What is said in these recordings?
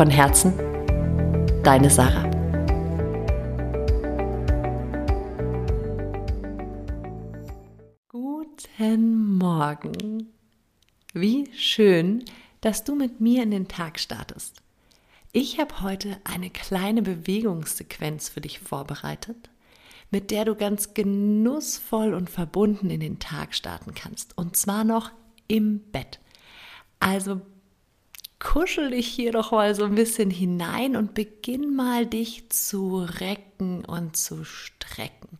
Von Herzen, deine Sarah. Guten Morgen. Wie schön, dass du mit mir in den Tag startest. Ich habe heute eine kleine Bewegungssequenz für dich vorbereitet, mit der du ganz genussvoll und verbunden in den Tag starten kannst. Und zwar noch im Bett. Also kuschel dich hier doch mal so ein bisschen hinein und beginn mal dich zu recken und zu strecken.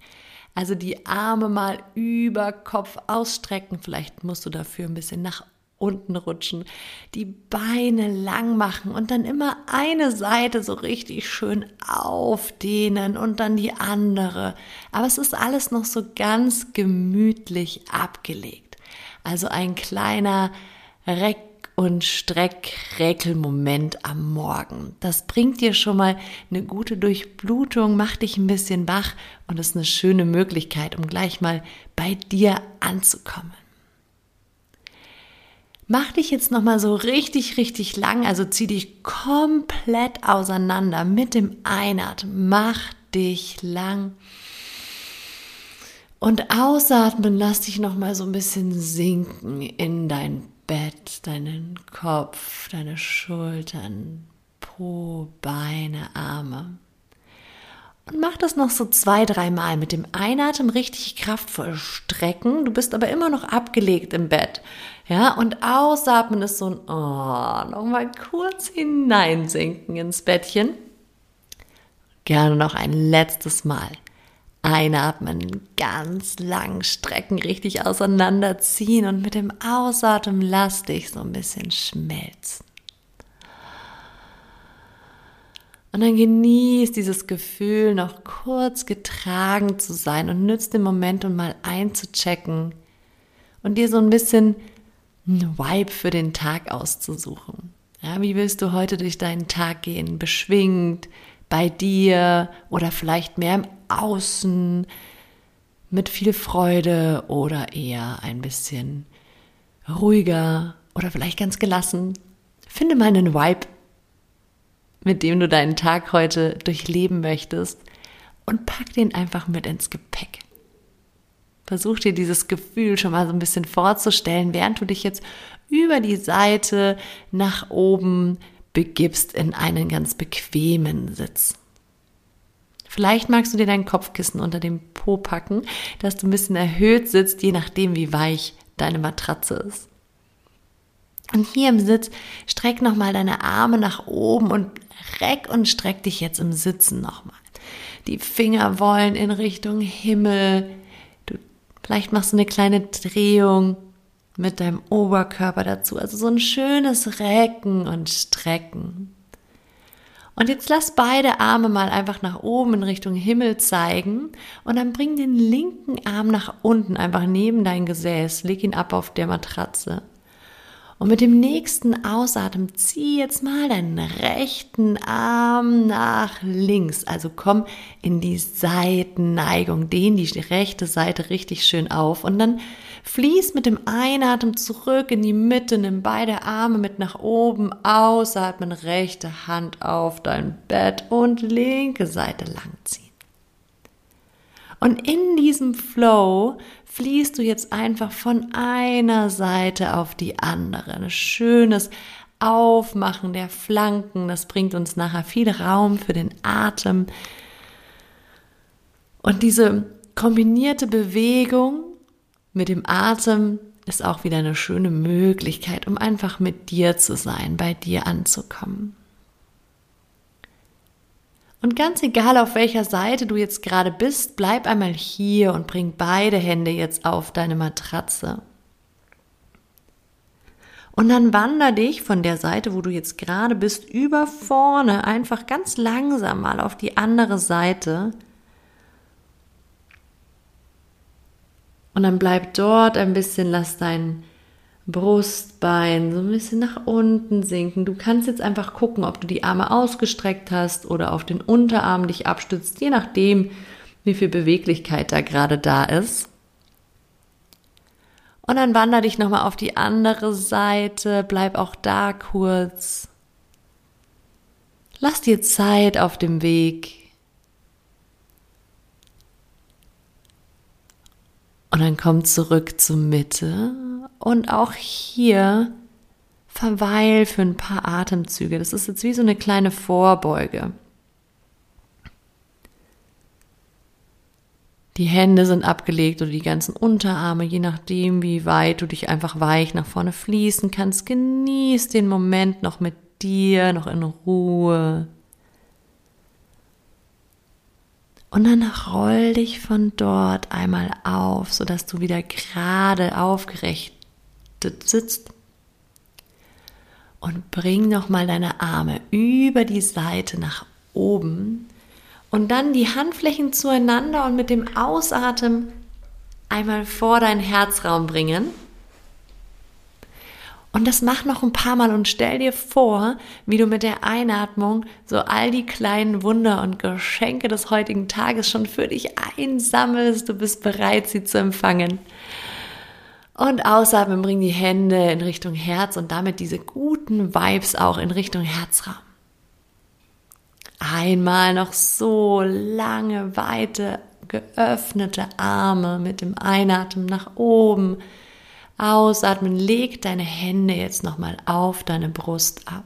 Also die Arme mal über Kopf ausstrecken. Vielleicht musst du dafür ein bisschen nach unten rutschen, die Beine lang machen und dann immer eine Seite so richtig schön aufdehnen und dann die andere. Aber es ist alles noch so ganz gemütlich abgelegt. Also ein kleiner Reck und Streckräkelmoment am Morgen. Das bringt dir schon mal eine gute Durchblutung, macht dich ein bisschen wach und ist eine schöne Möglichkeit, um gleich mal bei dir anzukommen. Mach dich jetzt noch mal so richtig, richtig lang, also zieh dich komplett auseinander mit dem Einatmen. Mach dich lang. Und ausatmen, lass dich noch mal so ein bisschen sinken in dein Bett, deinen Kopf, deine Schultern, Po, Beine, Arme. Und mach das noch so zwei, dreimal mit dem Einatmen richtig kraftvoll strecken. Du bist aber immer noch abgelegt im Bett. Ja, und ausatmen ist so ein, oh, nochmal kurz hineinsinken ins Bettchen. Gerne noch ein letztes Mal. Einatmen, ganz lang strecken, richtig auseinanderziehen und mit dem Ausatmen lass dich so ein bisschen schmelzen. Und dann genieß dieses Gefühl, noch kurz getragen zu sein und nützt den Moment, um mal einzuchecken und dir so ein bisschen ein Vibe für den Tag auszusuchen. Ja, wie willst du heute durch deinen Tag gehen? Beschwingt, bei dir oder vielleicht mehr im Außen mit viel Freude oder eher ein bisschen ruhiger oder vielleicht ganz gelassen. Finde mal einen Vibe, mit dem du deinen Tag heute durchleben möchtest und pack den einfach mit ins Gepäck. Versuch dir dieses Gefühl schon mal so ein bisschen vorzustellen, während du dich jetzt über die Seite nach oben begibst in einen ganz bequemen Sitz. Vielleicht magst du dir dein Kopfkissen unter dem Po packen, dass du ein bisschen erhöht sitzt, je nachdem, wie weich deine Matratze ist. Und hier im Sitz streck nochmal deine Arme nach oben und reck und streck dich jetzt im Sitzen nochmal. Die Finger wollen in Richtung Himmel. Du, vielleicht machst du eine kleine Drehung mit deinem Oberkörper dazu. Also so ein schönes Recken und Strecken. Und jetzt lass beide Arme mal einfach nach oben in Richtung Himmel zeigen und dann bring den linken Arm nach unten, einfach neben dein Gesäß, leg ihn ab auf der Matratze. Und mit dem nächsten Ausatmen zieh jetzt mal deinen rechten Arm nach links. Also komm in die Seitenneigung, dehn die rechte Seite richtig schön auf und dann Fließ mit dem Einatmen zurück in die Mitte, nimm beide Arme mit nach oben, ausatmen, rechte Hand auf dein Bett und linke Seite langziehen. Und in diesem Flow fließt du jetzt einfach von einer Seite auf die andere. Ein schönes Aufmachen der Flanken, das bringt uns nachher viel Raum für den Atem. Und diese kombinierte Bewegung mit dem Atem ist auch wieder eine schöne Möglichkeit, um einfach mit dir zu sein, bei dir anzukommen. Und ganz egal, auf welcher Seite du jetzt gerade bist, bleib einmal hier und bring beide Hände jetzt auf deine Matratze. Und dann wander dich von der Seite, wo du jetzt gerade bist, über vorne einfach ganz langsam mal auf die andere Seite. Und dann bleib dort ein bisschen, lass dein Brustbein so ein bisschen nach unten sinken. Du kannst jetzt einfach gucken, ob du die Arme ausgestreckt hast oder auf den Unterarm dich abstützt, je nachdem, wie viel Beweglichkeit da gerade da ist. Und dann wander dich nochmal auf die andere Seite, bleib auch da kurz. Lass dir Zeit auf dem Weg. Und dann komm zurück zur Mitte und auch hier verweil für ein paar Atemzüge. Das ist jetzt wie so eine kleine Vorbeuge. Die Hände sind abgelegt oder die ganzen Unterarme, je nachdem, wie weit du dich einfach weich nach vorne fließen kannst. Genieß den Moment noch mit dir, noch in Ruhe. Und dann roll dich von dort einmal auf, sodass du wieder gerade aufgerichtet sitzt. Und bring nochmal deine Arme über die Seite nach oben und dann die Handflächen zueinander und mit dem Ausatmen einmal vor deinen Herzraum bringen. Und das mach noch ein paar Mal und stell dir vor, wie du mit der Einatmung so all die kleinen Wunder und Geschenke des heutigen Tages schon für dich einsammelst. Du bist bereit, sie zu empfangen. Und ausatmen, bring die Hände in Richtung Herz und damit diese guten Vibes auch in Richtung Herzraum. Einmal noch so lange, weite, geöffnete Arme mit dem Einatmen nach oben. Ausatmen, leg deine Hände jetzt nochmal auf deine Brust ab.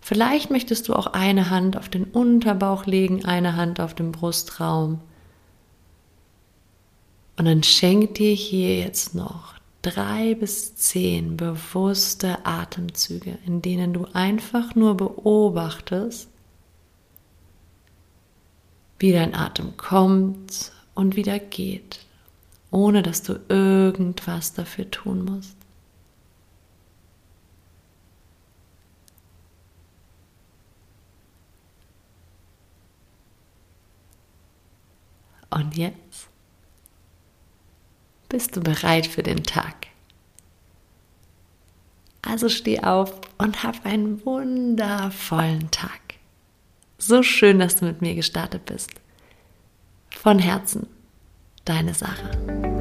Vielleicht möchtest du auch eine Hand auf den Unterbauch legen, eine Hand auf den Brustraum. Und dann schenk dir hier jetzt noch drei bis zehn bewusste Atemzüge, in denen du einfach nur beobachtest, wie dein Atem kommt und wieder geht, ohne dass du irgendwas dafür tun musst. Und jetzt bist du bereit für den Tag. Also steh auf und hab einen wundervollen Tag. So schön, dass du mit mir gestartet bist. Von Herzen, deine Sarah.